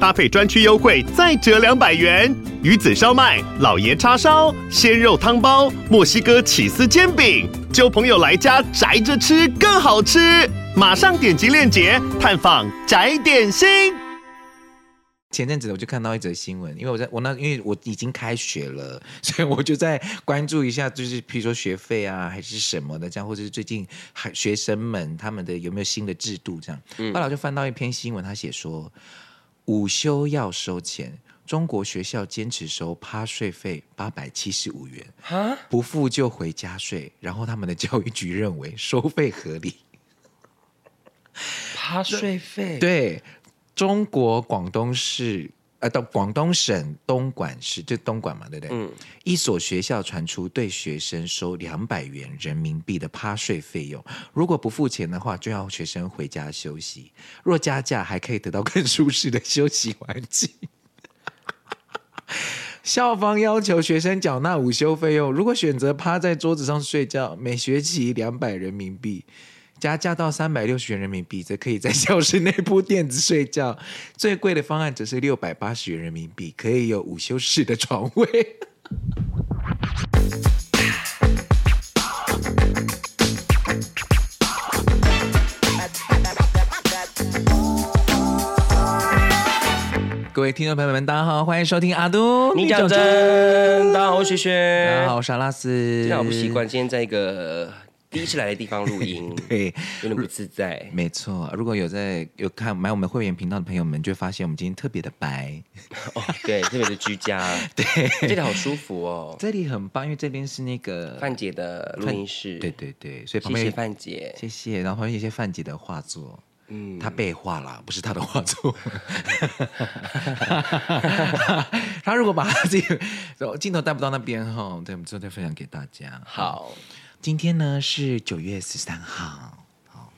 搭配专区优惠再折两百元。鱼子烧麦、老爷叉烧、鲜肉汤包、墨西哥起司煎饼，揪朋友来家宅着吃更好吃。马上点击链接探访宅点心。前阵子我就看到一则新闻，因为我在我那，因为我已经开学了，所以我就在关注一下，就是譬如说学费啊，还是什么的，这样，或者是最近还学生们他们的有没有新的制度这样。嗯，后来我就翻到一篇新闻，他写说午休要收钱，中国学校坚持收趴税费八百七十五元，不付就回家睡，然后他们的教育局认为收费合理。趴税费对，中国广东市呃，到广东省东莞市，就东莞嘛，对不对？嗯，一所学校传出对学生收两百元人民币的趴睡费用，如果不付钱的话，就要学生回家休息；若加价，还可以得到更舒适的休息环境。校方要求学生缴纳午休费用，如果选择趴在桌子上睡觉，每学期两百人民币。加价到三百六十元人民币，则可以在教室内铺垫子睡觉。最贵的方案则是六百八十元人民币，可以有午休室的床位。各位听众朋友们，大家好，欢迎收听阿都，你讲真，大家好，我是雪雪，大家好，我是阿拉斯。今天我不习惯，今天在一个。第一次来的地方录音，对，有点不自在。没错，如果有在有看买我们会员频道的朋友们，就会发现我们今天特别的白，哦，对，特别的居家，对，这里好舒服哦，这里很棒，因为这边是那个范姐的录音室，对对对，所以旁边谢谢范姐，谢谢，然后旁边有些范姐的画作，嗯，他被画了，不是他的画作，他如果把他这个镜头带不到那边哈，对，我们之后再分享给大家，好。今天呢是九月十三号，好，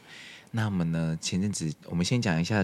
那我们呢前阵子我们先讲一下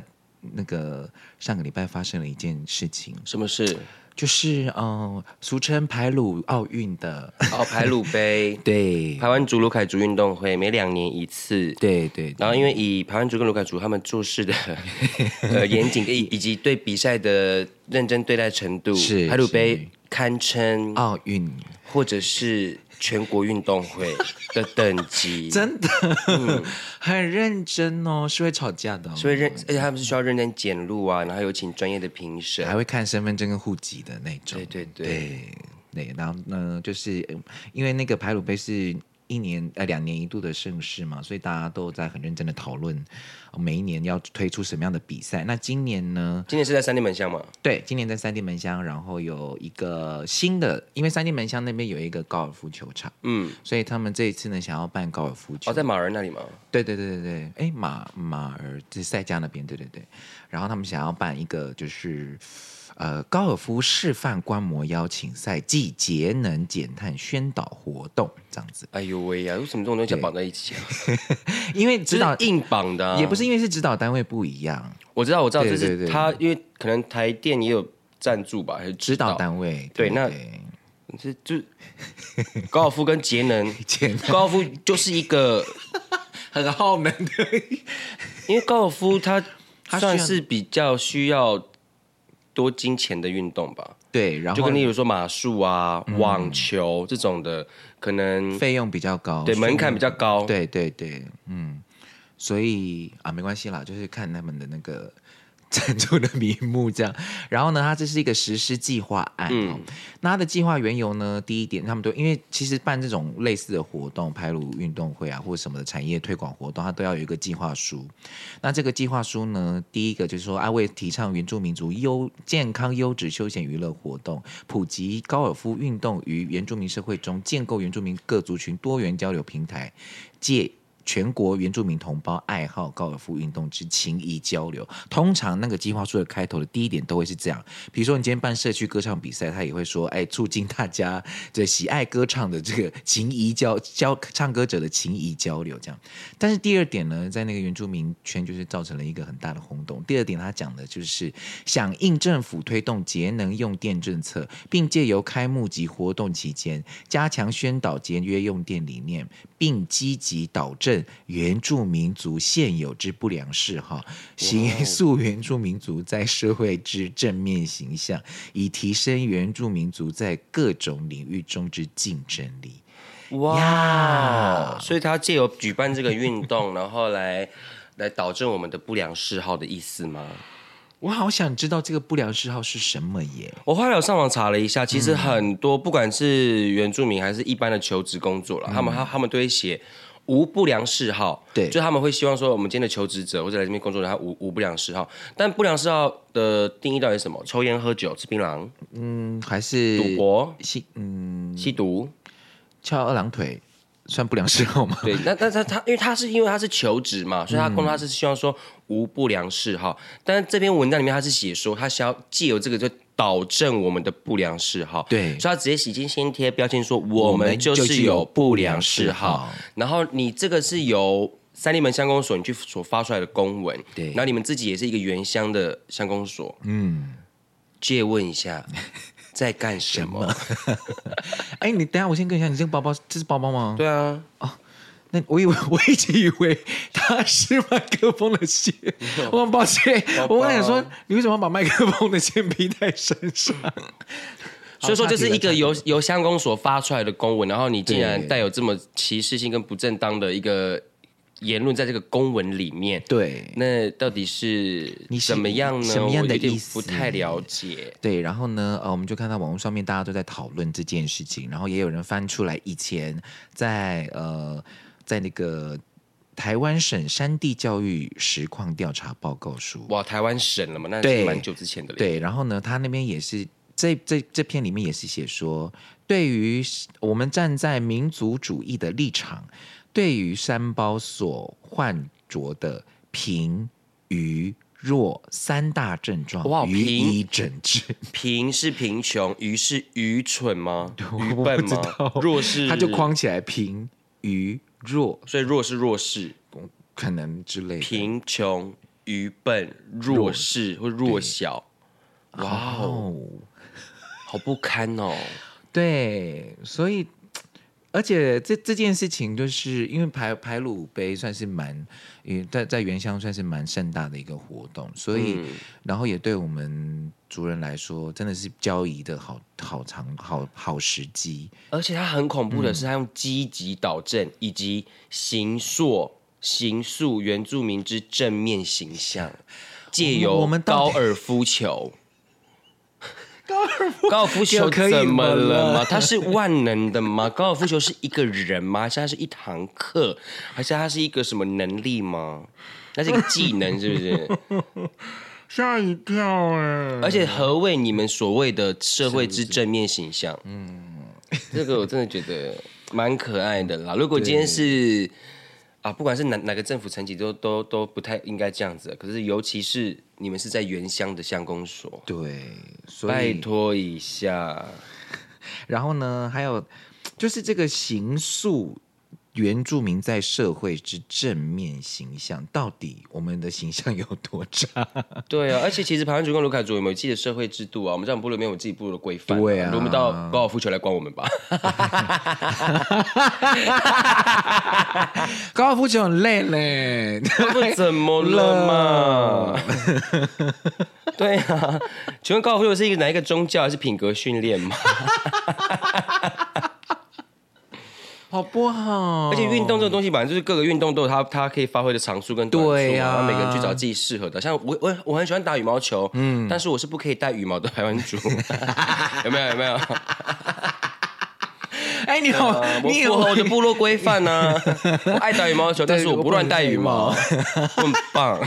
那个上个礼拜发生了一件事情，什么事？就是嗯、呃，俗称排鲁奥运的哦，排鲁杯，对，排湾族鲁凯族运动会每两年一次，对，对对，然后因为以排湾族跟鲁凯族他们做事的 呃严谨以以及对比赛的认真对待程度，是排鲁杯堪称奥运。或者是。全国运动会的等级。真的、嗯、很认真哦，是会吵架的、哦，所以认，而且他们是需要认真检录啊，然后有请专业的评审，还会看身份证跟户籍的那种。对对对。对，对，然后呢，就是因为那个排鲁杯是。一年呃两年一度的盛事嘛，所以大家都在很认真的讨论，每一年要推出什么样的比赛。那今年呢？今年是在三地门乡吗？对，今年在三地门乡，然后有一个新的，因为三地门乡那边有一个高尔夫球场，嗯，所以他们这一次呢想要办高尔夫球。哦，在马儿那里吗？对对对对对，哎马马儿在赛迦那边，对对对，然后他们想要办一个就是。呃，高尔夫示范观摩邀请赛暨节能减碳宣导活动这样子。哎呦喂呀，为什么这种东西要绑在一起啊？因为指导硬绑的、啊，也不是因为是指导单位不一样。我知道，我知道，就是他，因为可能台电也有赞助吧，还是指导单位？对，那这就高尔夫跟 节能，高尔夫就是一个 很耗能的，因为高尔夫它算是比较需要。多金钱的运动吧，对，然后就跟例如说马术啊、嗯、网球这种的，可能费用比较高，对，门槛比较高，对对对，嗯，所以啊，没关系啦，就是看他们的那个。赞助的名目这样，然后呢，它这是一个实施计划案。嗯，那它的计划缘由呢，第一点，他们都因为其实办这种类似的活动，排鲁运动会啊，或者什么的产业推广活动，它都要有一个计划书。那这个计划书呢，第一个就是说，啊，为提倡原住民族优健康优质休闲娱乐活动，普及高尔夫运动于原住民社会中，建构原住民各族群多元交流平台，借全国原住民同胞爱好高尔夫运动之情谊交流。通常那个计划书的开头的第一点都会是这样，比如说你今天办社区歌唱比赛，他也会说，哎，促进大家这喜爱歌唱的这个情谊交交唱歌者的情谊交流这样。但是第二点呢，在那个原住民圈就是造成了一个很大的轰动。第二点他讲的就是响应政府推动节能用电政策，并借由开幕及活动期间加强宣导节约用电理念，并积极导正。原住民族现有之不良嗜好，形塑原住民族在社会之正面形象，以提升原住民族在各种领域中之竞争力。哇！所以他借由举办这个运动，然后来 来导正我们的不良嗜好的意思吗？我好想知道这个不良嗜好是什么耶！我后来有上网查了一下，其实很多不管是原住民还是一般的求职工作了，他们他他们都会写。无不良嗜好，对，就他们会希望说，我们今天的求职者或者来这边工作的人，他无无不良嗜好。但不良嗜好的定义到底是什么？抽烟、喝酒、吃槟榔，嗯，还是赌博、吸嗯吸毒、翘二郎腿，算不良嗜好吗？对，那那他他，因为他是因为他是求职嘛，所以他工作他是希望说无不良嗜好。嗯、但是这篇文章里面他是写说，他想要借由这个就。导正我们的不良嗜好，对，所以他直接洗金先贴标签说我们就是有不良嗜好。然后你这个是由三立门乡公所你去所发出来的公文，对，然后你们自己也是一个原乡的乡公所，嗯，借问一下 在干什么？哎，你等下我先跟一下，你这个包包这是包包吗？对啊，哦。那我以为 我一直以为他是麦克风的线，我很抱歉。我刚想说，你为什么要把麦克风的线披在身上？所以说，这是一个由由乡公所发出来的公文，然后你竟然带有这么歧视性跟不正当的一个言论在这个公文里面。对，那到底是你怎么样呢？什么样的意思？不太了解。对，然后呢，呃，我们就看到网络上面大家都在讨论这件事情，然后也有人翻出来以前在呃。在那个台湾省山地教育实况调查报告书，哇，台湾省了嘛？那是蛮久之前的。对，然后呢，他那边也是这这这篇里面也是写说，对于我们站在民族主义的立场，对于山胞所患着的贫、愚、弱三大症状，哇，予以诊治。贫是贫穷，愚是愚蠢吗？愚笨吗？弱是他就框起来贫、愚。弱，所以弱是弱势，可能之类的。贫穷、愚笨、弱势或弱小，哇哦，好不堪哦。对，所以。而且这这件事情，就是因为排排鲁杯算是蛮，因为在在原乡算是蛮盛大的一个活动，所以、嗯、然后也对我们族人来说，真的是交易的好好长好好时机。而且他很恐怖的是，他用积极导正以及形塑形塑原住民之正面形象，借由高尔夫球。高尔夫高尔夫球怎么了吗？它是万能的吗？高尔夫球是一个人吗？还是它是一堂课？还是它是一个什么能力吗？那是一个技能，是不是？吓一跳哎！而且何谓你们所谓的社会之正面形象？嗯，这个我真的觉得蛮可爱的啦。如果今天是。啊，不管是哪哪个政府层级，都都都不太应该这样子。可是，尤其是你们是在原乡的乡公所，对，拜托一下。然后呢，还有就是这个形塑。原住民在社会之正面形象，到底我们的形象有多差？对啊，而且其实排湾族跟卢凯族有没有自己的社会制度啊？我们在我们部落里面有自己部落的规范，对啊，轮不到高尔夫球来管我们吧？高尔夫球很累嘞，不怎么了嘛？对啊，请问高尔夫球是一个哪一个宗教还是品格训练吗？好不好？而且运动这个东西，反正就是各个运动都有它它可以发挥的长处跟短处，对呀、啊，每个人去找自己适合的。像我我我很喜欢打羽毛球，嗯，但是我是不可以带羽毛的台湾族，有没有有没有？哎，你好，你符合我的部落规范呢。我爱打羽毛球，但是我不乱带羽毛，很棒。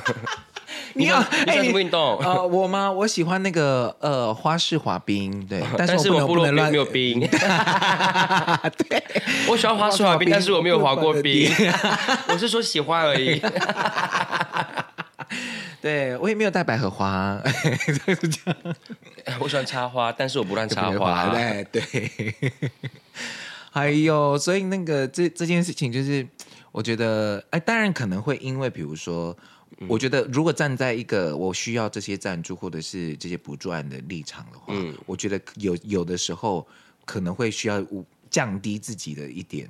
你要你喜欢什么运动？呃，我吗？我喜欢那个呃花式滑冰，对，但是我不能乱没有冰。对，我喜欢花式滑冰，但是我没有滑过冰。我是说喜欢而已。对，我也没有带百合花，就是这样。我喜欢插花，但是我不乱插花。对对。还有，所以那个这这件事情，就是我觉得，哎，当然可能会因为，比如说，嗯、我觉得如果站在一个我需要这些赞助或者是这些补助案的立场的话，嗯，我觉得有有的时候可能会需要降低自己的一点，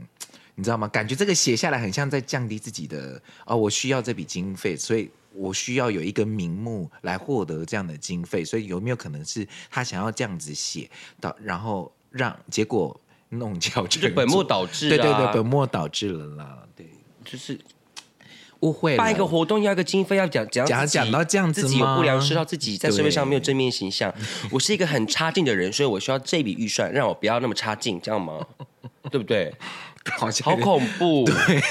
你知道吗？感觉这个写下来很像在降低自己的啊、哦，我需要这笔经费，所以我需要有一个名目来获得这样的经费，所以有没有可能是他想要这样子写到，然后让结果。弄巧成拙，本末倒置，对对对，本末倒置了啦，对，就是误会。办一个活动要一个经费，要讲讲讲讲到这样子，自己有不良嗜好，自己在社会上没有正面形象。我是一个很差劲的人，所以我需要这笔预算，让我不要那么差劲，这样吗？对不对？好，好恐怖。对，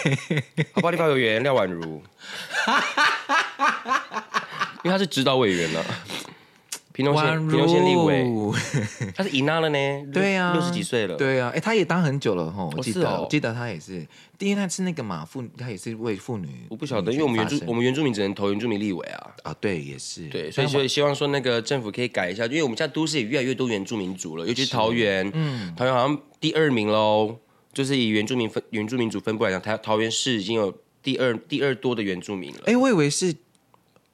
好吧，立法委员廖婉如，因为他是指导委员呢。屏东县，屏东县立委，他是赢了呢。对呀，六十几岁了。对呀，哎，他也当很久了哈。我记得，我记得他也是。第一，他是那个马妇，他也是为妇女。我不晓得，因为我们原住我们原住民只能投原住民立委啊。啊，对，也是。对，所以所以希望说那个政府可以改一下，因为我们现在都市也越来越多原住民族了，尤其是桃园。嗯，桃园好像第二名喽，就是以原住民分原住民族分布来讲，桃桃园市已经有第二第二多的原住民了。哎，我以为是。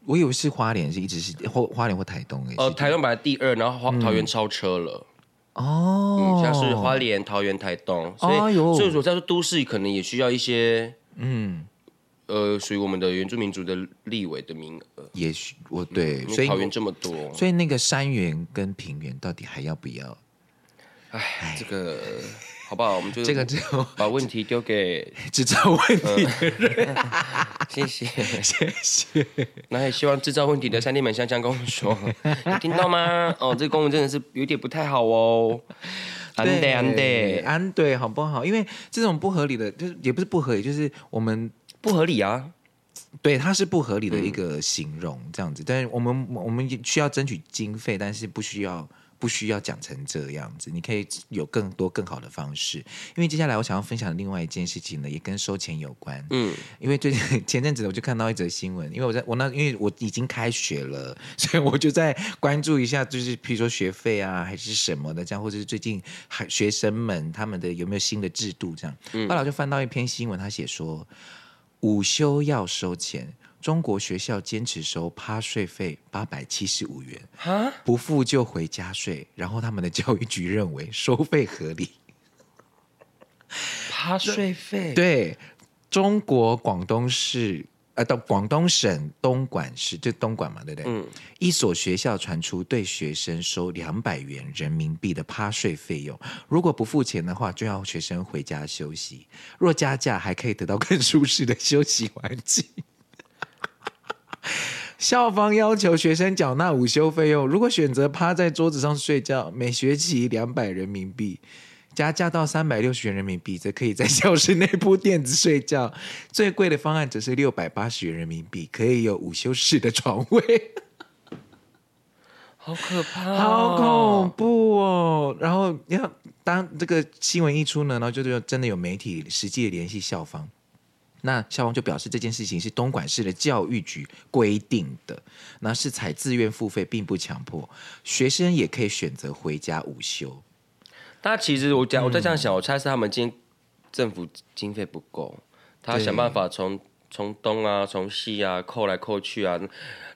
我以为是花莲，是一直是或花莲或台东诶。哦，台东本来第二，然后花桃园超车了。哦，像是花莲、桃园、台东，所以所以说在说都市可能也需要一些嗯呃属于我们的原住民族的立委的名额。也许我对，所以桃园这么多，所以那个山原跟平原到底还要不要？哎，这个。好不好？我们就这个之后把问题丢给 制造问题的人。谢谢谢谢。那也希望制造问题的三地门香香跟我们说，听到吗？哦，这个公文真的是有点不太好哦。安对安对安对，好不好？因为这种不合理的，就是也不是不合理，就是我们不合理啊。对，它是不合理的一个形容，这样子。但是我们我们需要争取经费，但是不需要。不需要讲成这样子，你可以有更多更好的方式。因为接下来我想要分享的另外一件事情呢，也跟收钱有关。嗯，因为最近前阵子我就看到一则新闻，因为我在我那因为我已经开学了，所以我就在关注一下，就是譬如说学费啊，还是什么的这样，或者是最近还学生们他们的有没有新的制度这样。嗯，后来我就翻到一篇新闻，他写说午休要收钱。中国学校坚持收趴税费八百七十五元，不付就回家睡。然后他们的教育局认为 收费合理。趴税费对，中国广东市呃，到广东省东莞市就东莞嘛，对不对？嗯，一所学校传出对学生收两百元人民币的趴税费用，如果不付钱的话，就要学生回家休息。若加价，还可以得到更舒适的休息环境。校方要求学生缴纳午休费用，如果选择趴在桌子上睡觉，每学期两百人民币，加价到三百六十元人民币，则可以在教室内铺垫子睡觉。最贵的方案则是六百八十元人民币，可以有午休室的床位。好可怕、哦，好恐怖哦！然后你看，当这个新闻一出呢，然后就就真的有媒体实际联系校方。那校方就表示这件事情是东莞市的教育局规定的，那是采自愿付费，并不强迫学生也可以选择回家午休。那其实我讲，我在这样想，我猜是他们今天政府经费不够，他想办法从从东啊、从西啊扣来扣去啊，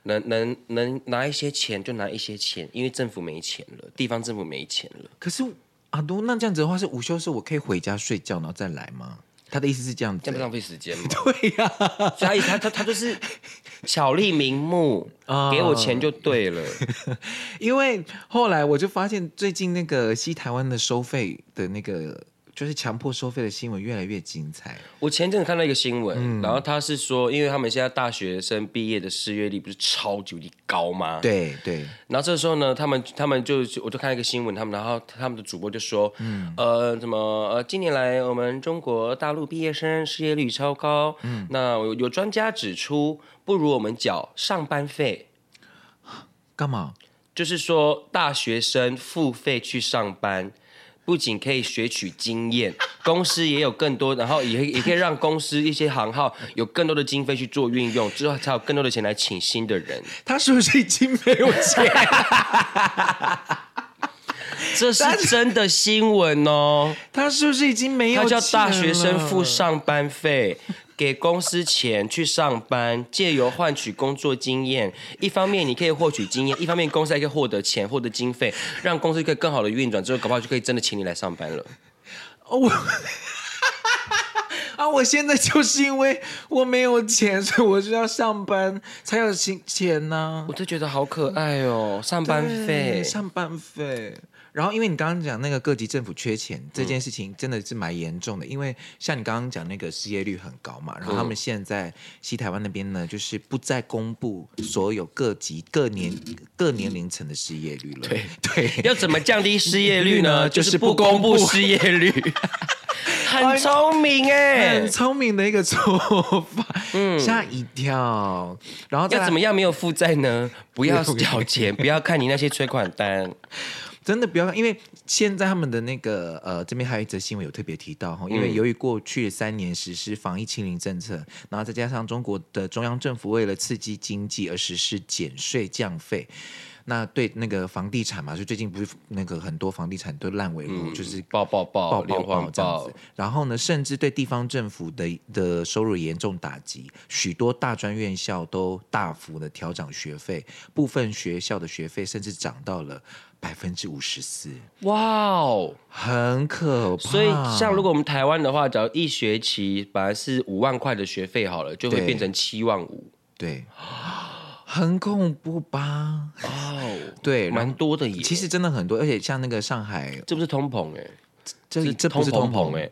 能能能拿一些钱就拿一些钱，因为政府没钱了，地方政府没钱了。可是阿都，那这样子的话，是午休时我可以回家睡觉，然后再来吗？他的意思是这样子，这样不浪费时间吗？对呀、啊，所以他他他就是巧立名目，给我钱就对了。因为后来我就发现，最近那个西台湾的收费的那个就是强迫收费的新闻越来越精彩。我前阵子看到一个新闻，嗯然后他是说，因为他们现在大学生毕业的失业率不是超级无敌高吗？对对，然后这时候呢，他们他们就我就看一个新闻，他们然后他们的主播就说，嗯，呃，怎么呃，近年来我们中国大陆毕业生失业率超高，嗯，那有有专家指出，不如我们缴上班费，干嘛？就是说大学生付费去上班。不仅可以学取经验，公司也有更多，然后也也可以让公司一些行号有更多的经费去做运用，之后才有更多的钱来请新的人。他是不是已经没有钱？这是真的新闻哦。他是不是已经没有钱？他叫大学生付上班费。给公司钱去上班，借由换取工作经验，一方面你可以获取经验，一方面公司还可以获得钱、获得经费，让公司可以更好的运转，之后搞不好就可以真的请你来上班了。哦，我 啊，我现在就是因为我没有钱，所以我就要上班才有钱钱呢。我就觉得好可爱哦，上班费，上班费。然后，因为你刚刚讲那个各级政府缺钱这件事情，真的是蛮严重的。嗯、因为像你刚刚讲那个失业率很高嘛，然后他们现在西台湾那边呢，就是不再公布所有各级各年各年龄层的失业率了。对对，要怎么降低失业率呢？就是不公布失业率。很聪明哎，很聪明的一个做法，嗯，吓一跳。然后要怎么样没有负债呢？不要 缴钱，不要看你那些催款单。真的不要看，因为现在他们的那个呃，这边还有一则新闻有特别提到哈，因为由于过去三年实施防疫清零政策，然后再加上中国的中央政府为了刺激经济而实施减税降费，那对那个房地产嘛，就最近不是那个很多房地产都烂尾楼，嗯、就是爆爆爆爆爆爆这样子，然后呢，甚至对地方政府的的收入严重打击，许多大专院校都大幅的调涨学费，部分学校的学费甚至涨到了。百分之五十四，哇哦，很可怕。所以，像如果我们台湾的话，只要一学期本来是五万块的学费好了，就会变成七万五，对，很恐怖吧？哦，对，蛮多的耶。其实真的很多，而且像那个上海，这不是通膨哎。这这不是通膨哎，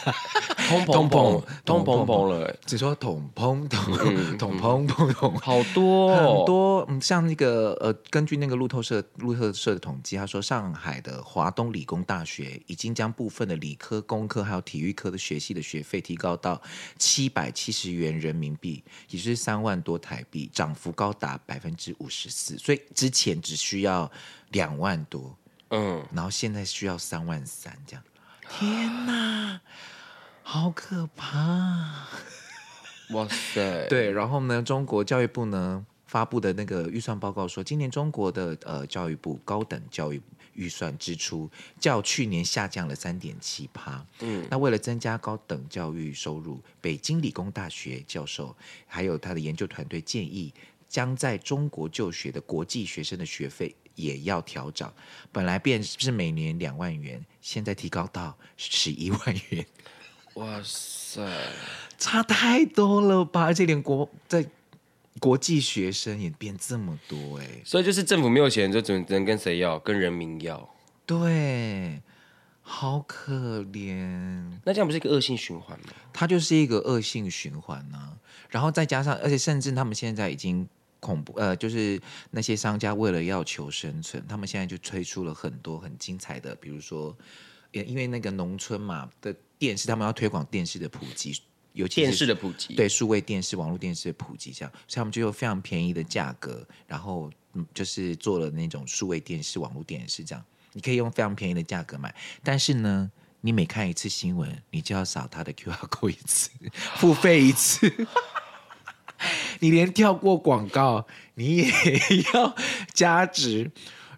通膨膨通膨膨了，只说通膨通 通膨膨膨，好多很多。嗯，像那个呃，根据那个路透社路透社的统计，他说上海的华东理工大学已经将部分的理科、工科还有体育科的学系的学费提高到七百七十元人民币，也就是三万多台币，涨幅高达百分之五十四。所以之前只需要两万多。嗯，然后现在需要三万三这样，天哪，好可怕！哇塞，对，然后呢，中国教育部呢发布的那个预算报告说，今年中国的呃教育部高等教育预算支出较去年下降了三点七趴。嗯，那为了增加高等教育收入，北京理工大学教授还有他的研究团队建议，将在中国就学的国际学生的学费。也要调涨，本来便是每年两万元，现在提高到十一万元。哇塞，差太多了吧！而且连国在国际学生也变这么多哎，所以就是政府没有钱，就只能跟谁要？跟人民要。对，好可怜。那这样不是一个恶性循环吗？它就是一个恶性循环呢、啊。然后再加上，而且甚至他们现在已经。恐怖，呃，就是那些商家为了要求生存，他们现在就推出了很多很精彩的，比如说，因为那个农村嘛的电视，他们要推广电视的普及，尤其是电视的普及，对，数位电视、网络电视的普及，这样，所以他们就用非常便宜的价格，然后嗯，就是做了那种数位电视、网络电视，这样，你可以用非常便宜的价格买，但是呢，你每看一次新闻，你就要扫他的 QR code 一次，付费一次。你连跳过广告，你也要加值，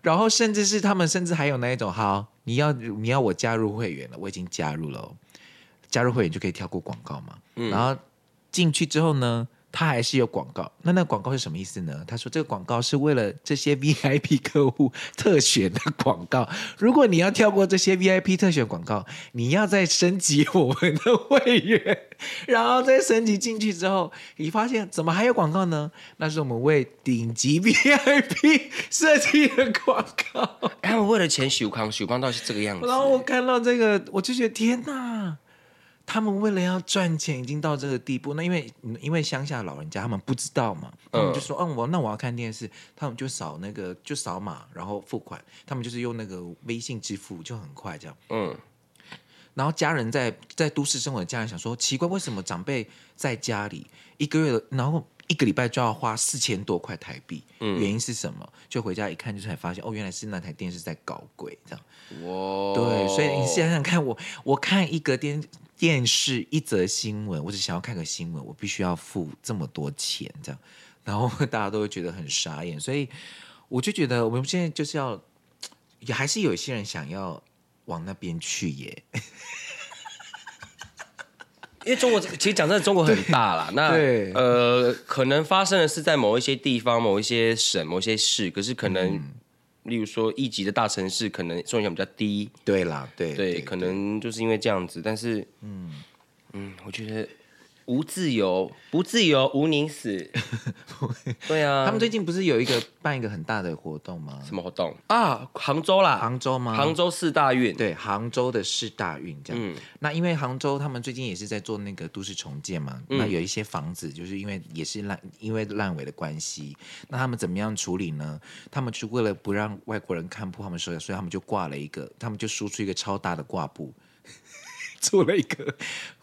然后甚至是他们甚至还有那一种，好，你要你要我加入会员了，我已经加入了，加入会员就可以跳过广告嘛。嗯、然后进去之后呢，他还是有广告。那那广告是什么意思呢？他说这个广告是为了这些 VIP 客户特选的广告。如果你要跳过这些 VIP 特选广告，你要再升级我们的会员，然后再升级进去之后，你发现怎么还有广告呢？那是我们为顶级 VIP 设计的广告。他们为了钱修康修康到是这个样子。然后我看到这个，我就觉得天哪！他们为了要赚钱，已经到这个地步。那因为因为乡下老人家他们不知道嘛，他们就说：“嗯，我那我要看电视。”他们就扫那个就扫码，然后付款。他们就是用那个微信支付，就很快这样。嗯。然后家人在在都市生活的家人想说：“奇怪，为什么长辈在家里一个月，然后一个礼拜就要花四千多块台币？嗯，原因是什么？”就回家一看，就才发现哦，原来是那台电视在搞鬼这样。哇！对，所以你想想看，我我看一个电。电视一则新闻，我只想要看个新闻，我必须要付这么多钱，这样，然后大家都会觉得很傻眼，所以我就觉得我们现在就是要，也还是有一些人想要往那边去耶，因为中国其实讲真的，中国很大啦，那呃，可能发生的是在某一些地方、某一些省、某一些市，可是可能。嗯例如说，一级的大城市可能受影响比较低，对啦，对对，对，可能就是因为这样子。但是，嗯嗯，我觉得。无自由，不自由，无宁死。对啊，他们最近不是有一个办一个很大的活动吗？什么活动啊？杭州啦，杭州吗？杭州四大运，对，杭州的四大运这样。嗯，那因为杭州他们最近也是在做那个都市重建嘛，嗯、那有一些房子就是因为也是烂，因为烂尾的关系，那他们怎么样处理呢？他们就为了不让外国人看破他们说的，所以他们就挂了一个，他们就输出一个超大的挂布。做了一个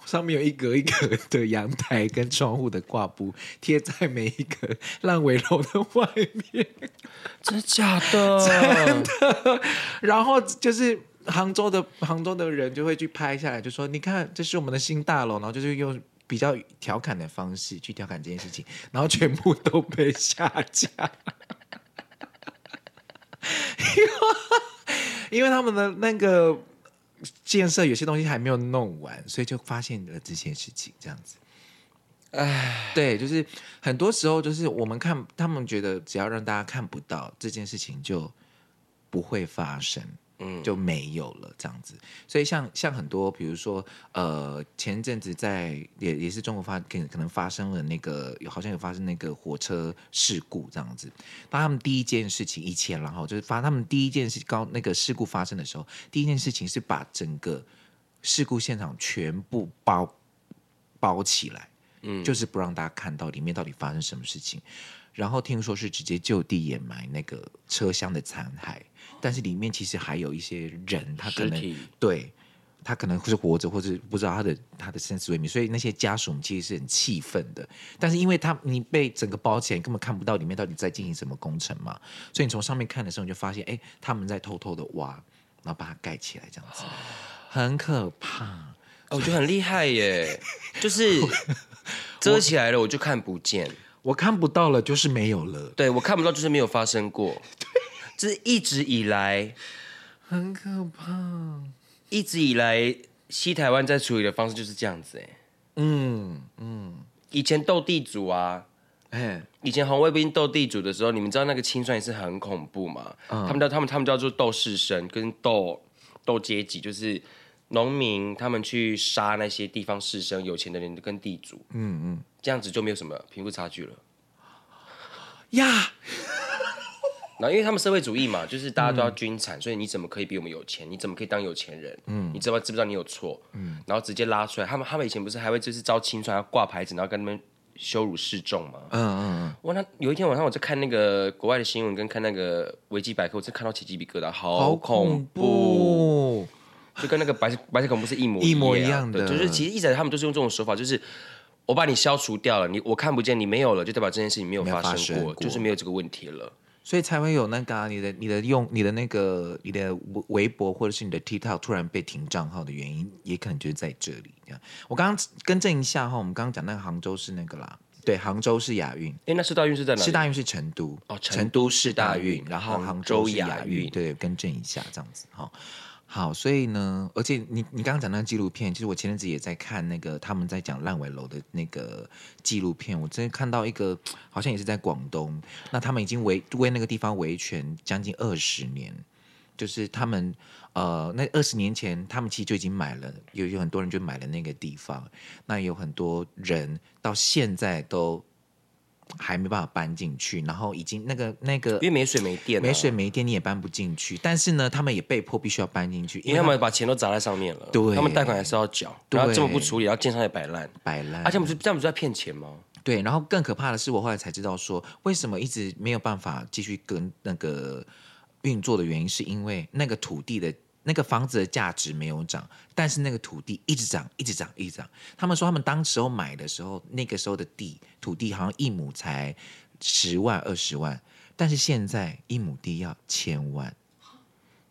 上面有一格一格的阳台跟窗户的挂布，贴在每一个烂尾楼的外面。真的假的？真的。然后就是杭州的杭州的人就会去拍下来，就说：“你看，这是我们的新大楼。”然后就是用比较调侃的方式去调侃这件事情，然后全部都被下架。因为他们的那个。建设有些东西还没有弄完，所以就发现了这些事情，这样子。哎，对，就是很多时候，就是我们看他们觉得，只要让大家看不到这件事情，就不会发生。嗯，就没有了这样子，所以像像很多，比如说，呃，前阵子在也也是中国发可可能发生了那个，有好像有发生那个火车事故这样子。当他们第一件事情以前，然后就是发他们第一件事高那个事故发生的时候，第一件事情是把整个事故现场全部包包起来，嗯，就是不让大家看到里面到底发生什么事情。然后听说是直接就地掩埋那个车厢的残骸。但是里面其实还有一些人，他可能对他可能是活着，或者不知道他的他的生死未明，所以那些家属们其实是很气愤的。但是因为他你被整个包起来，根本看不到里面到底在进行什么工程嘛，所以你从上面看的时候，你就发现，哎，他们在偷偷的挖，然后把它盖起来，这样子很可怕。哦，我觉得很厉害耶，就是遮起来了，我就看不见，我看不到了，就是没有了。对，我看不到，就是没有发生过。这是一直以来很可怕。一直以来，西台湾在处理的方式就是这样子，哎，嗯嗯。以前斗地主啊，哎，以前红卫兵斗地主的时候，你们知道那个清算也是很恐怖嘛？嗯、他们叫他们他们叫做斗士绅，跟斗斗阶级，就是农民他们去杀那些地方士绅，有钱的人跟地主，嗯嗯，这样子就没有什么贫富差距了。呀。然后，因为他们社会主义嘛，就是大家都要均产，嗯、所以你怎么可以比我们有钱？你怎么可以当有钱人？嗯，你知道知不知道你有错？嗯，然后直接拉出来。他们他们以前不是还会就是招清算要挂牌子，然后跟他们羞辱示众吗？嗯嗯嗯。哇，那有一天晚上我在看那个国外的新闻，跟看那个维基百科，我就看到起鸡皮疙瘩，好恐怖，恐怖就跟那个白色白色恐怖是一模一模一样的。就是其实一直他们都是用这种手法，就是我把你消除掉了，你我看不见，你没有了，就代表这件事情没有发生过，生过就是没有这个问题了。所以才会有那个、啊、你的、你的用、你的那个、你的微博或者是你的 TikTok 突然被停账号的原因，也可能就是在这里。这样，我刚刚更正一下哈，我们刚刚讲那个杭州是那个啦，对，杭州是亚运。哎，那四大运是在哪里？四大运是成都哦，成都是大运，然后杭州是亚运，对，更正一下这样子哈。好，所以呢，而且你你刚刚讲那个纪录片，其实我前阵子也在看那个他们在讲烂尾楼的那个纪录片，我真的看到一个好像也是在广东，那他们已经维为那个地方维权将近二十年，就是他们呃那二十年前他们其实就已经买了，有有很多人就买了那个地方，那有很多人到现在都。还没办法搬进去，然后已经那个那个，因为没水没电，没水没电，你也搬不进去。但是呢，他们也被迫必须要搬进去，因为他们把钱都砸在上面了。对，他们贷款还是要缴，然后这么不处理，然后建商也摆烂，摆烂。而且我们是这样，不是在骗钱吗？对，然后更可怕的是，我后来才知道说，为什么一直没有办法继续跟那个运作的原因，是因为那个土地的。那个房子的价值没有涨，但是那个土地一直涨，一直涨，一直涨。他们说他们当时候买的时候，那个时候的地土地好像一亩才十万二十万，但是现在一亩地要千万，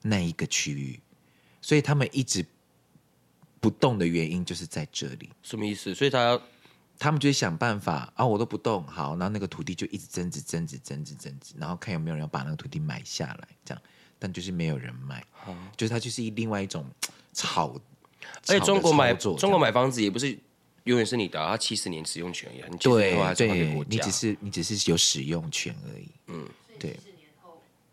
那一个区域，所以他们一直不动的原因就是在这里。什么意思？所以他要他们就想办法啊，我都不动，好，然后那个土地就一直增值，增值，增值，增值，然后看有没有人要把那个土地买下来，这样。但就是没有人买，嗯、就是它就是另外一种炒，而且中国买中国买房子也不是永远是你的，它七十年使用权也很久，对对，你只是你只是有使用权而已，嗯，对。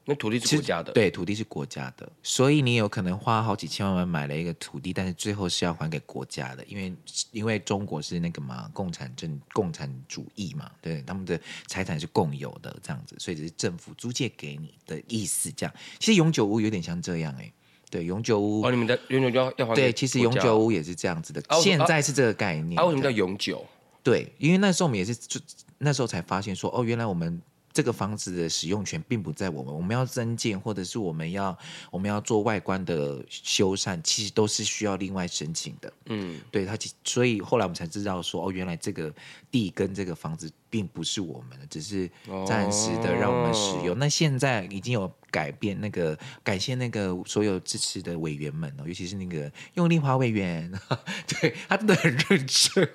那土地是国家的，对，土地是国家的，所以你有可能花好几千万买了一个土地，但是最后是要还给国家的，因为因为中国是那个嘛，共产政共产主义嘛，对，他们的财产是共有的这样子，所以只是政府租借给你的意思，这样。其实永久屋有点像这样哎、欸，对，永久屋哦，你们的永久要要还对，其实永久屋也是这样子的，啊、现在是这个概念。啊，为什么叫永久？对，因为那时候我们也是就那时候才发现说，哦，原来我们。这个房子的使用权并不在我们，我们要增建或者是我们要我们要做外观的修缮，其实都是需要另外申请的。嗯，对，他，所以后来我们才知道说，哦，原来这个地跟这个房子并不是我们的，只是暂时的让我们使用。哦、那现在已经有改变，那个感谢那个所有支持的委员们哦，尤其是那个用丽华委员，对他真的很认真。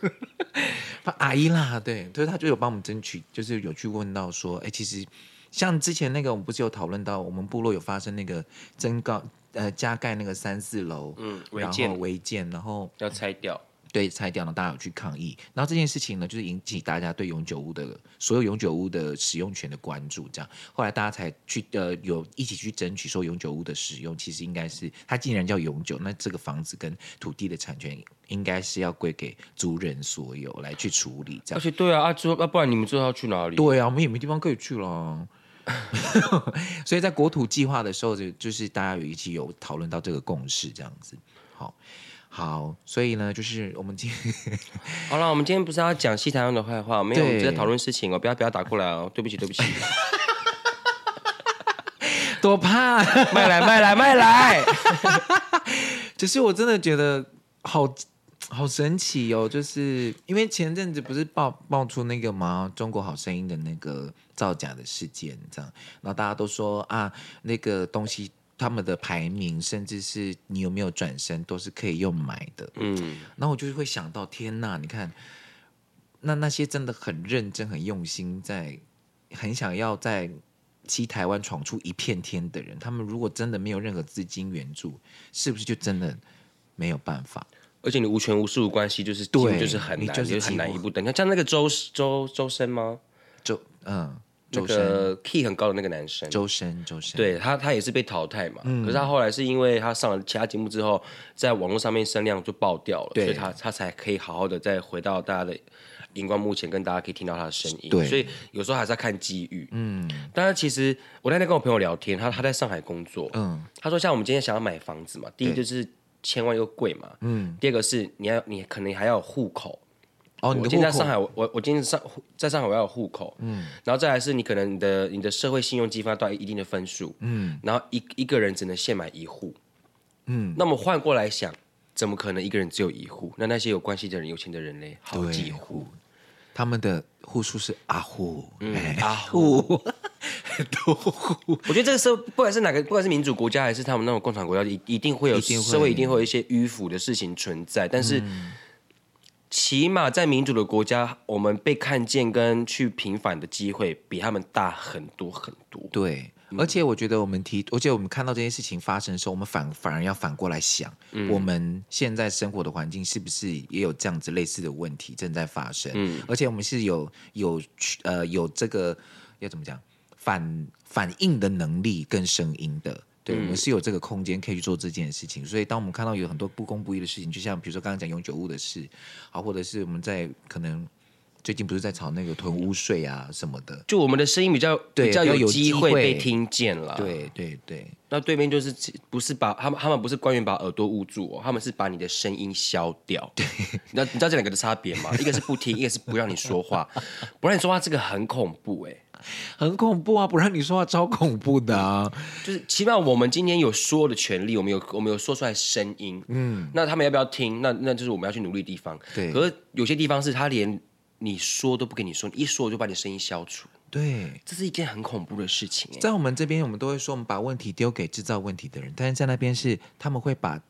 阿姨啦，对，所以他就有帮我们争取，就是有去问到说，哎，其实像之前那个，我们不是有讨论到，我们部落有发生那个增高呃加盖那个三四楼，嗯，违建，违建，然后要拆掉。对，拆掉呢，大家有去抗议，然后这件事情呢，就是引起大家对永久屋的所有永久屋的使用权的关注，这样，后来大家才去呃有一起去争取说永久屋的使用，其实应该是它既然叫永久，那这个房子跟土地的产权应该是要归给族人所有来去处理，这样。而且对啊，啊之后，要不然你们之后要去哪里？对啊，我们也没地方可以去了，所以在国土计划的时候，就就是大家有一起有讨论到这个共识，这样子，好。好，所以呢，就是我们今天 好了，我们今天不是要讲西台湾的坏话，没有，我们在讨论事情哦，不要不要打过来哦，对不起对不起，多怕，卖来卖来卖来，只是我真的觉得好好神奇哦，就是因为前阵子不是爆爆出那个吗？中国好声音的那个造假的事件，这样，然后大家都说啊，那个东西。他们的排名，甚至是你有没有转身，都是可以用买的。嗯，然后我就会想到，天哪！你看，那那些真的很认真、很用心在，在很想要在西台湾闯出一片天的人，他们如果真的没有任何资金援助，是不是就真的没有办法？而且你无权无势无关系，就是对，就是很难，就是很难一步登天。像那个周周周深吗？周嗯。那个 key 很高的那个男生，周深，周深，对他，他也是被淘汰嘛。嗯、可是他后来是因为他上了其他节目之后，在网络上面声量就爆掉了，所以他他才可以好好的再回到大家的荧光幕前，跟大家可以听到他的声音。对，所以有时候还是要看机遇。嗯，但是其实我那天跟我朋友聊天，他他在上海工作，嗯，他说像我们今天想要买房子嘛，第一就是千万又贵嘛，嗯，第二个是你要你可能还要有户口。哦，你我今天在上海，我我今天上在上海，我要有户口，嗯，然后再来是你可能你的你的社会信用积分到一定的分数，嗯，然后一一个人只能限买一户，嗯，那么换过来想，怎么可能一个人只有一户？那那些有关系的人、有钱的人嘞，好几户，他们的户数是阿户，嗯，阿户，很多 户。我觉得这个时候，不管是哪个，不管是民主国家还是他们那种共产国家，一一定会有社会一定会有一些迂腐的事情存在，但是。起码在民主的国家，我们被看见跟去平反的机会比他们大很多很多。对，而且我觉得我们提，而且我们看到这件事情发生的时候，我们反反而要反过来想，嗯、我们现在生活的环境是不是也有这样子类似的问题正在发生？嗯，而且我们是有有呃有这个要怎么讲反反应的能力跟声音的，对，嗯、我们是有这个空间可以去做这件事情。所以当我们看到有很多不公不义的事情，就像比如说刚刚讲永久物的事，好，或者是我们在可能。最近不是在吵那个囤污税啊什么的，就我们的声音比较比较有机会被听见了。对对对，那对面就是不是把他们他们不是官员把耳朵捂住哦，他们是把你的声音消掉。对，你知道你知道这两个的差别吗？一个是不听，一个是不让你说话。不让你说话这个很恐怖哎、欸，很恐怖啊！不让你说话超恐怖的啊！就是起码我们今天有说的权利，我们有我们有说出来声音。嗯，那他们要不要听？那那就是我们要去努力的地方。对，可是有些地方是他连。你说都不跟你说，你一说我就把你声音消除。对，这是一件很恐怖的事情。在我们这边，我们都会说，我们把问题丢给制造问题的人，但是在那边是他们会把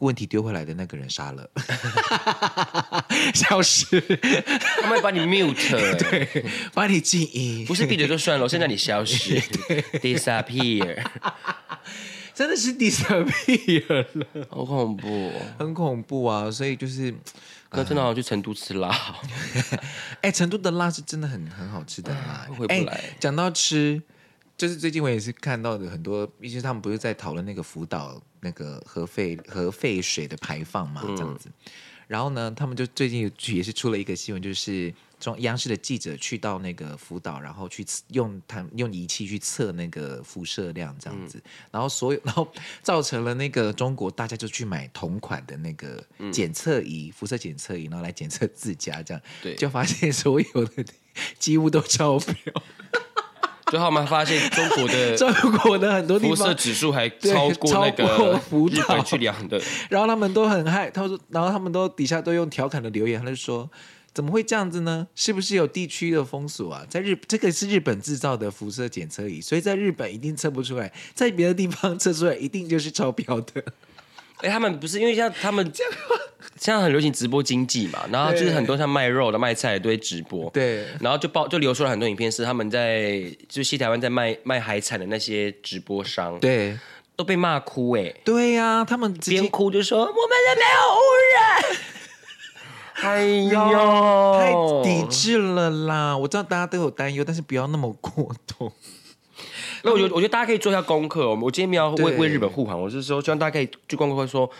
问题丢回来的那个人杀了，消失，他们会把你 mute，对，把你静音，不是闭嘴就算了，现在你消失，disappear，真的是 disappear 了，好恐怖，很恐怖啊！所以就是。哥真的好想去成都吃辣，哎、欸，成都的辣是真的很很好吃的辣。回不来。讲、欸、到吃，就是最近我也是看到的很多，毕竟他们不是在讨论那个福岛那个核废核废水的排放嘛，这样子。嗯、然后呢，他们就最近也是出了一个新闻，就是。中央视的记者去到那个福岛，然后去用他用仪器去测那个辐射量，这样子，嗯、然后所有，然后造成了那个中国大家就去买同款的那个检测仪，嗯、辐射检测仪，然后来检测自家，这样，对，就发现所有的几乎都超标。最后我们发现中国的 中国的很多地方辐射指数还超过那个日本去量的，然后他们都很害，他说，然后他们都底下都用调侃的留言，他就说。怎么会这样子呢？是不是有地区的封锁啊？在日，这个是日本制造的辐射检测仪，所以在日本一定测不出来，在别的地方测出来一定就是超标的。哎，他们不是因为像他们这样，现在很流行直播经济嘛，然后就是很多像卖肉的、卖菜的都会直播，对，然后就爆就流出了很多影片，是他们在就西台湾在卖卖海产的那些直播商，对，都被骂哭哎，对呀、啊，他们边哭就说我们的没有污染。哎呦，太抵制了啦！我知道大家都有担忧，但是不要那么过度。那我觉得，我觉得大家可以做一下功课。我我今天没有为为日本护航，我是说，希望大家可以去功课，会说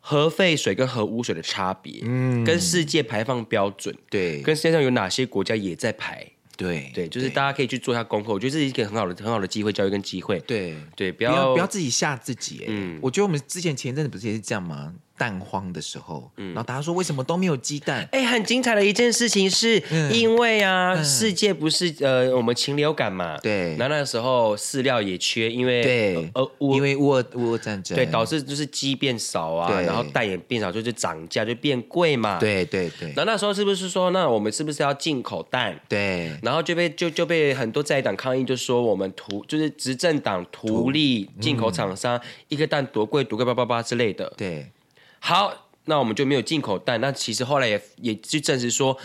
核废水跟核污水的差别，嗯，跟世界排放标准，对，跟世界上有哪些国家也在排。对对，就是大家可以去做一下功课，我觉得这是一个很好的很好的机会，教育跟机会。对对，不要不要自己吓自己。嗯，我觉得我们之前前一阵子不是也是这样吗？蛋荒的时候，然后大家说为什么都没有鸡蛋？哎，很精彩的一件事情是，因为啊，世界不是呃我们禽流感嘛，对，那那时候饲料也缺，因为对，呃，因为乌俄乌俄战争，对，导致就是鸡变少啊，然后蛋也变少，就是涨价就变贵嘛，对对对。那那时候是不是说，那我们是不是要进口蛋？对，然后就被就就被很多在野党抗议，就说我们图就是执政党图利进口厂商，一个蛋多贵多贵，叭叭叭之类的，对。好，那我们就没有进口蛋。那其实后来也也就证实说，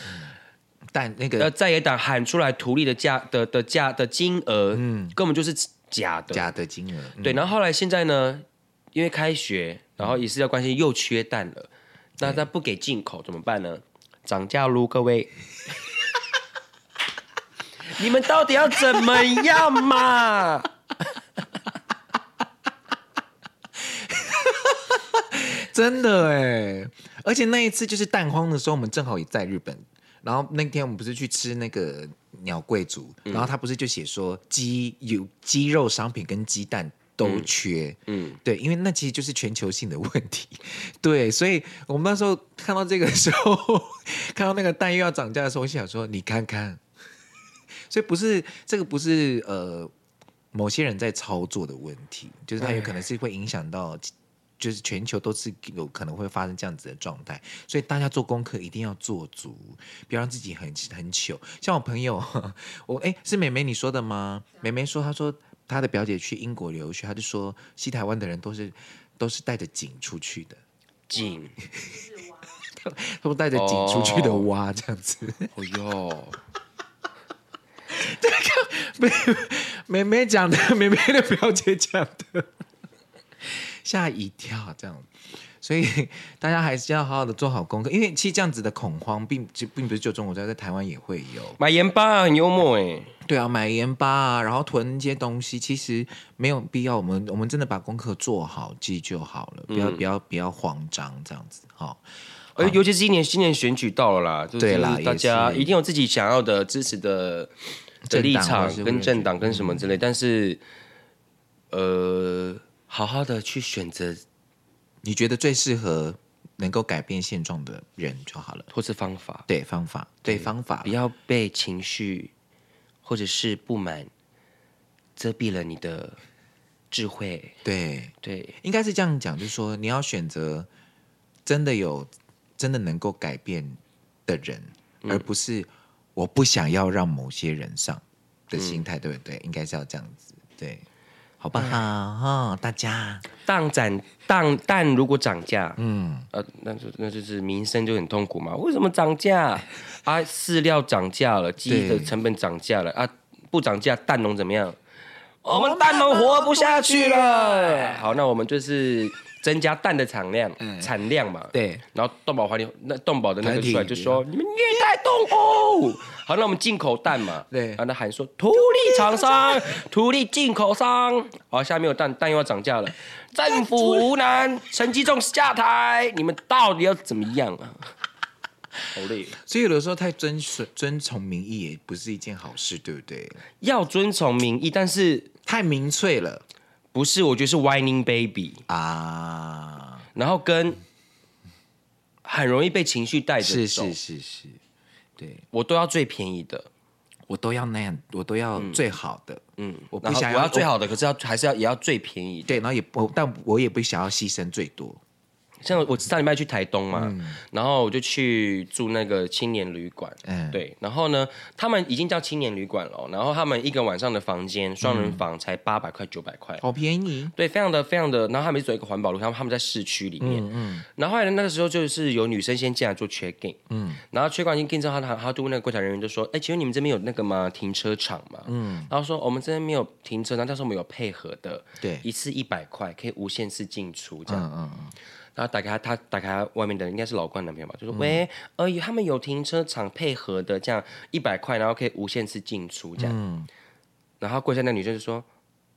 蛋那个呃在野党喊出来图利的价的的价的金额，嗯，根本就是假的，假的金额。嗯、对，然后后来现在呢，因为开学，然后也是要关心又缺蛋了，那他不给进口怎么办呢？涨价噜，各位，你们到底要怎么样嘛？真的哎，而且那一次就是蛋荒的时候，我们正好也在日本。然后那天我们不是去吃那个鸟贵族，嗯、然后他不是就写说鸡有鸡肉商品跟鸡蛋都缺，嗯，嗯对，因为那其实就是全球性的问题。对，所以我们那时候看到这个时候，看到那个蛋又要涨价的时候，我想说你看看，所以不是这个不是呃某些人在操作的问题，就是它有可能是会影响到。就是全球都是有可能会发生这样子的状态，所以大家做功课一定要做足，不要让自己很很糗。像我朋友，我哎，是妹妹你说的吗？妹妹说，她说她的表姐去英国留学，她就说西台湾的人都是都是带着井出去的，井，他们带着井出去的蛙这样子。哦哟，这个妹妹讲的，妹妹的表姐讲的，吓一跳，这样。所以 大家还是要好好的做好功课，因为其实这样子的恐慌并并不是就中国在，在台湾也会有买盐巴、啊、很幽默哎，对啊，买盐巴啊，然后囤一些东西，其实没有必要。我们我们真的把功课做好记就好了，不要、嗯、不要不要慌张这样子哈。而尤其是今年新年选举到了啦，对啦，大家一定有自己想要的支持的的立场跟政党跟什么之类，但是呃，好好的去选择。你觉得最适合能够改变现状的人就好了，或是方法？对方法，对方法，不要被情绪或者是不满遮蔽了你的智慧。对对，应该是这样讲，就是说你要选择真的有真的能够改变的人，嗯，而不是我不想要让某些人上的心态，嗯，对不对？应该是要这样子，对。好不好？哈，大家蛋涨蛋蛋如果涨价，嗯，呃，那就那就是民生就很痛苦嘛。为什么涨价？啊，饲料涨价了，鸡的成本涨价了啊，不涨价蛋农怎么样？我们蛋都活不下去了。好，那我们就是。增加蛋的产量，嗯、产量嘛，对。然后动保环境，那动保的那个出来就说：“你们虐待动物。”好，那我们进口蛋嘛，对。然后他喊说：“土地厂商，土地进口商。”好，下面有蛋，蛋又要涨价了。政府无能，陈吉仲下台，你们到底要怎么样啊？好累。所以有的时候太遵顺、遵从民意也不是一件好事，对不对？要遵从民意，但是太民粹了。不是，我觉得是 whining baby 啊，然后跟很容易被情绪带着走，是是是是，对，我都要最便宜的，我都要那样，我都要最好的，嗯，我不想要，我要最好的，可是要还是要也要最便宜的，对，然后也不，但我也不想要牺牲最多。像我上礼拜去台东嘛，嗯、然后我就去住那个青年旅馆，嗯，对，然后呢，他们已经叫青年旅馆了，然后他们一个晚上的房间双人房才八百块九百块，好便宜，对，非常的非常的，然后他们走一个环保路，他们他们在市区里面，嗯，嗯。然后后来那个时候就是有女生先进来做 check in，嗯，然后 check in 之后，他他就问那个柜台人员就说，哎，请问你们这边有那个吗？停车场吗？嗯，然后说我们这边没有停车场，但是我们有配合的，对，一次一百块可以无限次进出这样，嗯嗯。嗯然后打开他，他打开他外面的应该是老关男朋友吧，就说、嗯、喂，呃，他们有停车场配合的，这样一百块，然后可以无限次进出这样。嗯、然后跪下那女生就说，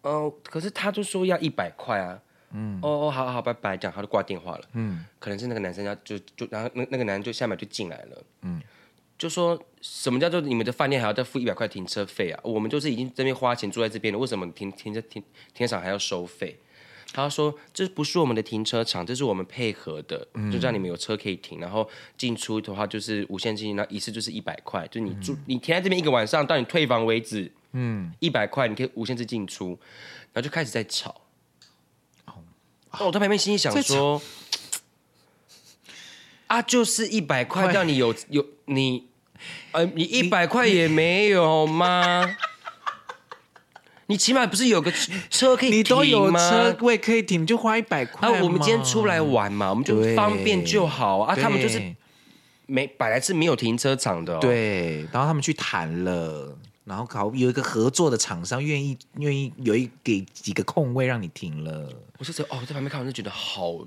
哦、呃，可是他就说要一百块啊。嗯，哦哦，好好，拜拜，这样他就挂电话了。嗯，可能是那个男生要就就然后那那个男人就下面就进来了。嗯，就说什么叫做你们的饭店还要再付一百块停车费啊？我们就是已经这边花钱住在这边了，为什么停停车停停车场还要收费？他说：“这不是我们的停车场，这是我们配合的，嗯、就让你们有车可以停。然后进出的话就是无限进，那一次就是一百块，就你住、嗯、你停在这边一个晚上，到你退房为止，嗯，一百块你可以无限制进出。然后就开始在吵。哦，我在旁边心里想说，啊，就是一百块，让你有有你，呃，你一百块也没有吗？”你起码不是有个车 可以停吗？你都有车位可以停，就花一百块。啊，我们今天出来玩嘛，我们就方便就好啊。他们就是没本来是没有停车场的，对。然后他们去谈了，然后搞有一个合作的厂商愿意愿意有一给几个空位让你停了。我就觉得哦，在旁边看我就觉得好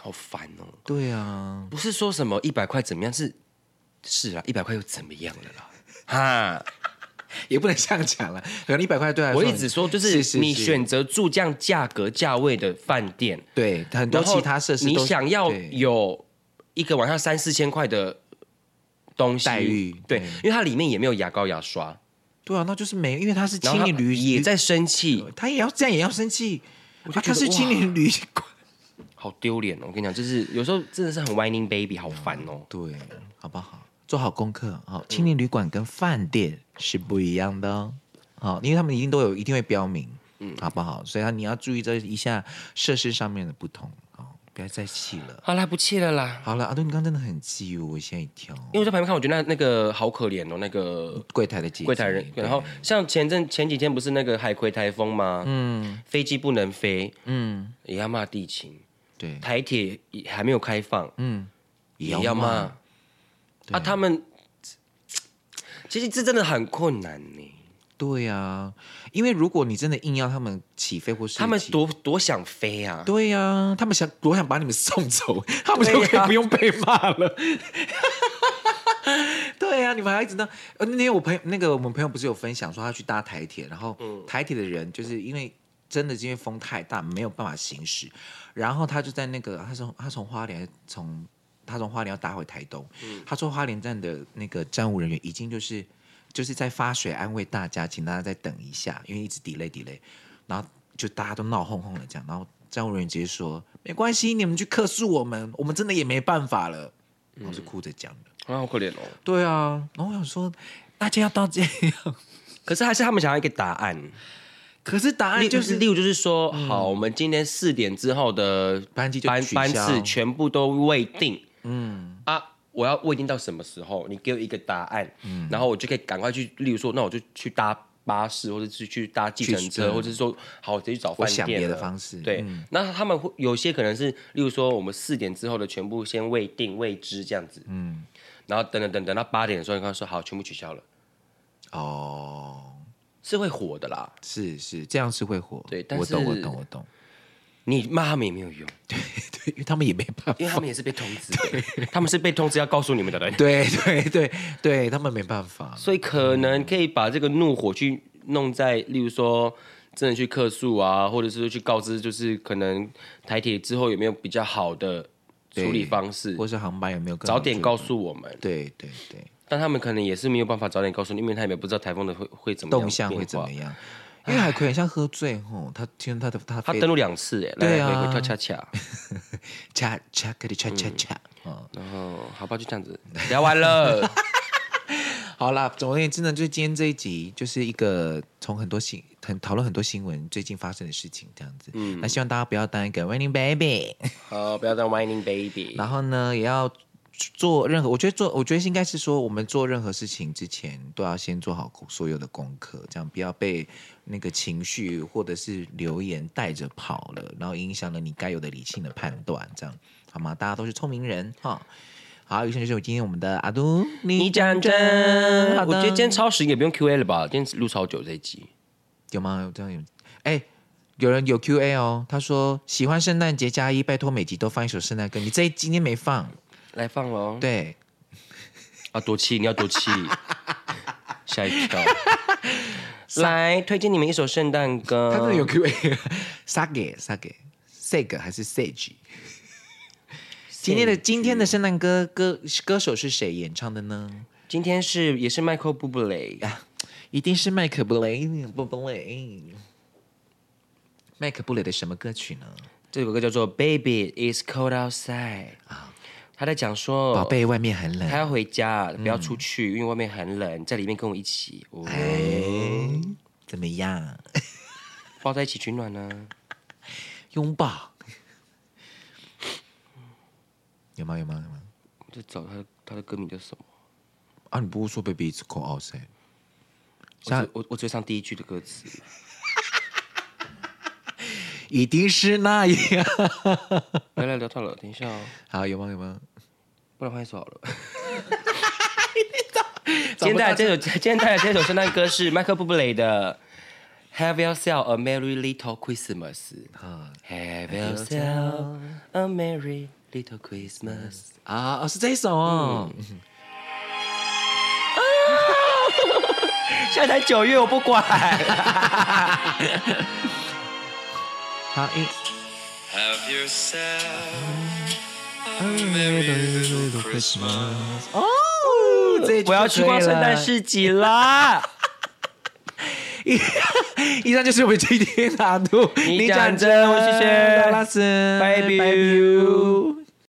好烦哦。对啊，不是说什么一百块怎么样，是是啊，一百块又怎么样了啦？哈。也不能这样讲了，可能一百块对我一直说就是你选择住这样价格价位的饭店，对很多其他设施，你想要有一个晚上三四千块的东西待遇，对，因为它里面也没有牙膏牙刷，对啊，那就是没，因为它是青年旅也在生气，他也要这样也要生气，他他是青年旅馆，好丢脸哦！我跟你讲，就是有时候真的是很 whining baby，好烦哦，对，好不好？做好功课，好，青年旅馆跟饭店是不一样的哦，好，因为他们一定都有一定会标明，嗯，好不好？所以你要注意这一下设施上面的不同，好，不要再气了。好啦，不气了啦。好了，阿东，你刚刚真的很气哦，我吓一跳。因为我在旁边看，我觉得那那个好可怜哦，那个柜台的姐姐，柜台人。然后像前阵前几天不是那个海葵台风吗？嗯，飞机不能飞，嗯，也要骂地勤。对，台铁也还没有开放，嗯，也要骂。啊，他们其实这真的很困难呢。对呀、啊，因为如果你真的硬要他们起飞或是他们多多想飞啊！对呀、啊，他们想多想把你们送走，他们就可以不用被骂了。对呀、啊，你们还一直呢呃，那天我朋友那个我们朋友不是有分享说他去搭台铁，然后台铁的人就是因为真的是因为风太大没有办法行驶，然后他就在那个他从他从花莲从他从花莲要搭回台东，嗯、他说花莲站的那个站务人员已经就是。就是在发水安慰大家，请大家再等一下，因为一直 delay delay，然后就大家都闹哄哄的这样，然后站务人员直接说没关系，你们去客诉我们，我们真的也没办法了，我是哭着讲的，啊，好可怜哦。对啊，然后我想说大家要到这样，可是还是他们想要一个答案，可是答案就是例如就是说，嗯、好，我们今天四点之后的班机就班班次全部都未定，嗯啊。我要未定到什么时候？你给我一个答案，嗯、然后我就可以赶快去。例如说，那我就去搭巴士，或者是去搭计程车，或者是说，好，我直接去找饭店。别的方式，对。嗯、那他们会有些可能是，例如说，我们四点之后的全部先未定未知这样子。嗯。然后等等等等到八点的时候，你刚刚说好，全部取消了。哦，是会火的啦。是是，这样是会火。对，但是我懂我懂我懂。你骂他们也没有用，对 对，因为他们也没办法，因为他们也是被通知的，他们是被通知要告诉你们的人，对 对对对，他们没办法，所以可能可以把这个怒火去弄在，例如说真的去客诉啊，或者是去告知，就是可能台铁之后有没有比较好的处理方式，或是航班有没有早点告诉我们，对对对，但他们可能也是没有办法早点告诉你，因为他们也不知道台风的会会怎么样动向会怎么样。因为海葵很像喝醉吼，他听他的他他登录两次哎，对啊，跳恰恰，恰恰可以恰恰恰，然后好吧，就这样子聊完了。好啦，总而言之呢，就是今天这一集就是一个从很多新很讨论很多新闻最近发生的事情这样子。嗯，那希望大家不要当一个 whining baby，好，不要当 whining baby。然后呢，也要。做任何，我觉得做，我觉得应该是说，我们做任何事情之前都要先做好所有的功课，这样不要被那个情绪或者是留言带着跑了，然后影响了你该有的理性的判断，这样好吗？大家都是聪明人哈。好，以上就是我今天我们的阿都，你讲真，我觉得今天超时也不用 Q A 了吧？今天录超久这一集，有吗？有这样有？哎，有人有 Q A 哦，他说喜欢圣诞节加一，拜托每集都放一首圣诞歌，你这今天没放。来放喽！对，啊，多气，你要多气，吓一跳。来推荐你们一首圣诞歌。他真的有 Q A。Sage，Sage，Sage 还是 Sage？今天的今天的圣诞歌歌歌手是谁演唱的呢？今天是也是迈克布布雷啊，一定是迈克布雷布布雷。迈克布雷的什么歌曲呢？这首歌叫做《Baby It's Cold Outside》啊。他在讲说：“宝贝，外面很冷，他要回家，不要出去，嗯、因为外面很冷，在里面跟我一起。哦”哎，怎么样？抱在一起取暖呢？拥抱？有吗？有吗？有吗？我在找他，他的歌名叫什么？啊，你不会说 “Baby It's Cold Outside”？我我我只会唱第一句的歌词。一定是那样。来来聊到了，等一下哦。好，有吗？有吗？不然换一首好了。今天带来这首，今天带来这首圣诞歌是迈克布布雷的《Have Yourself a Merry Little Christmas》。Have yourself a Merry Little Christmas。啊，哦，是这一首哦。现在才九月，我不管。好，Have yourself a merry little Christmas。哦，我要去逛圣诞市集啦！以上就是我们今天的阿杜，你讲真，我谢谢，拉拉斯，拜拜。